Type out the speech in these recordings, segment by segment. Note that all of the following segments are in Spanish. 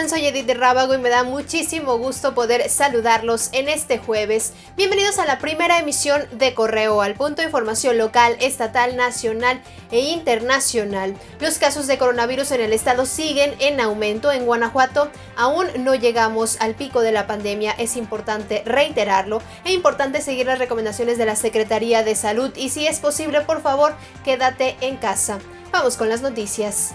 Edith Rábago y me da muchísimo gusto poder saludarlos en este jueves. Bienvenidos a la primera emisión de Correo al punto de información local, estatal, nacional e internacional. Los casos de coronavirus en el estado siguen en aumento. En Guanajuato aún no llegamos al pico de la pandemia, es importante reiterarlo. Es importante seguir las recomendaciones de la Secretaría de Salud y si es posible, por favor, quédate en casa. Vamos con las noticias.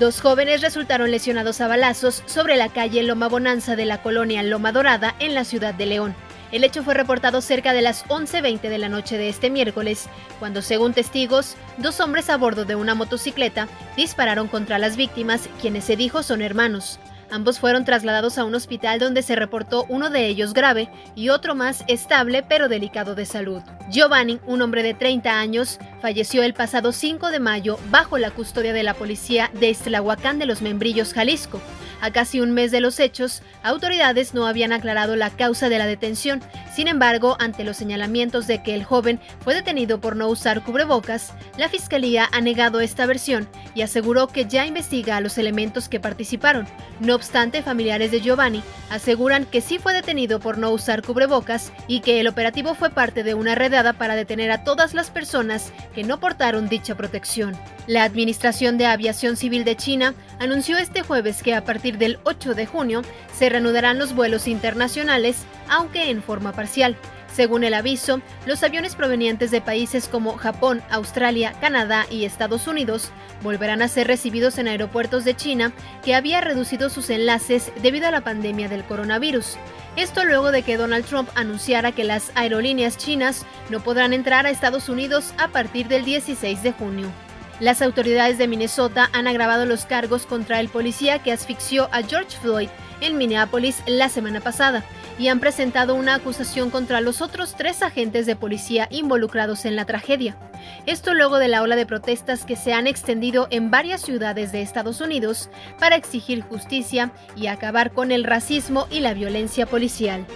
Dos jóvenes resultaron lesionados a balazos sobre la calle Loma Bonanza de la colonia Loma Dorada en la ciudad de León. El hecho fue reportado cerca de las 11.20 de la noche de este miércoles, cuando, según testigos, dos hombres a bordo de una motocicleta dispararon contra las víctimas, quienes se dijo son hermanos. Ambos fueron trasladados a un hospital donde se reportó uno de ellos grave y otro más estable pero delicado de salud. Giovanni, un hombre de 30 años, falleció el pasado 5 de mayo bajo la custodia de la policía de Estlahuacán de los Membrillos, Jalisco. A casi un mes de los hechos, autoridades no habían aclarado la causa de la detención. Sin embargo, ante los señalamientos de que el joven fue detenido por no usar cubrebocas, la Fiscalía ha negado esta versión y aseguró que ya investiga a los elementos que participaron. No obstante, familiares de Giovanni aseguran que sí fue detenido por no usar cubrebocas y que el operativo fue parte de una redada para detener a todas las personas que no portaron dicha protección. La Administración de Aviación Civil de China anunció este jueves que a partir del 8 de junio se reanudarán los vuelos internacionales, aunque en forma parcial. Según el aviso, los aviones provenientes de países como Japón, Australia, Canadá y Estados Unidos volverán a ser recibidos en aeropuertos de China, que había reducido sus enlaces debido a la pandemia del coronavirus. Esto luego de que Donald Trump anunciara que las aerolíneas chinas no podrán entrar a Estados Unidos a partir del 16 de junio. Las autoridades de Minnesota han agravado los cargos contra el policía que asfixió a George Floyd en Minneapolis la semana pasada y han presentado una acusación contra los otros tres agentes de policía involucrados en la tragedia. Esto luego de la ola de protestas que se han extendido en varias ciudades de Estados Unidos para exigir justicia y acabar con el racismo y la violencia policial.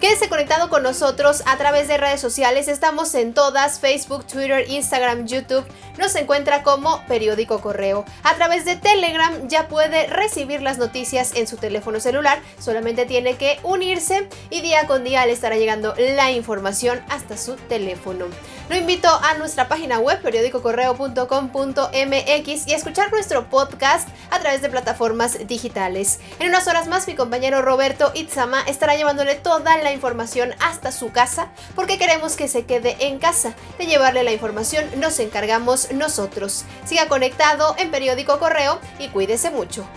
Quédese conectado con nosotros a través de redes sociales. Estamos en todas, Facebook, Twitter, Instagram, YouTube. Nos encuentra como Periódico Correo. A través de Telegram ya puede recibir las noticias en su teléfono celular. Solamente tiene que unirse y día con día le estará llegando la información hasta su teléfono. Lo invito a nuestra página web periódicocorreo.com.mx y a escuchar nuestro podcast a través de plataformas digitales. En unas horas más mi compañero Roberto Itzama estará llevándole toda la información hasta su casa porque queremos que se quede en casa. De llevarle la información nos encargamos nosotros. Siga conectado en Periódico Correo y cuídese mucho.